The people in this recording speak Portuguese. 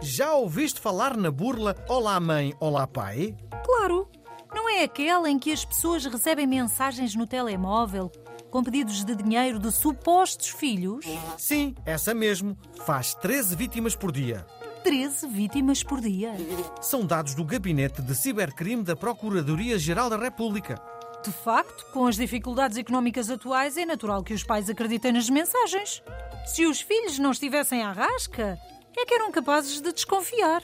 Já ouviste falar na burla Olá Mãe, Olá Pai? Claro! Não é aquela em que as pessoas recebem mensagens no telemóvel com pedidos de dinheiro de supostos filhos? Sim, essa mesmo. Faz 13 vítimas por dia. 13 vítimas por dia. São dados do Gabinete de Cibercrime da Procuradoria-Geral da República. De facto, com as dificuldades económicas atuais, é natural que os pais acreditem nas mensagens. Se os filhos não estivessem à rasca, é que eram capazes de desconfiar.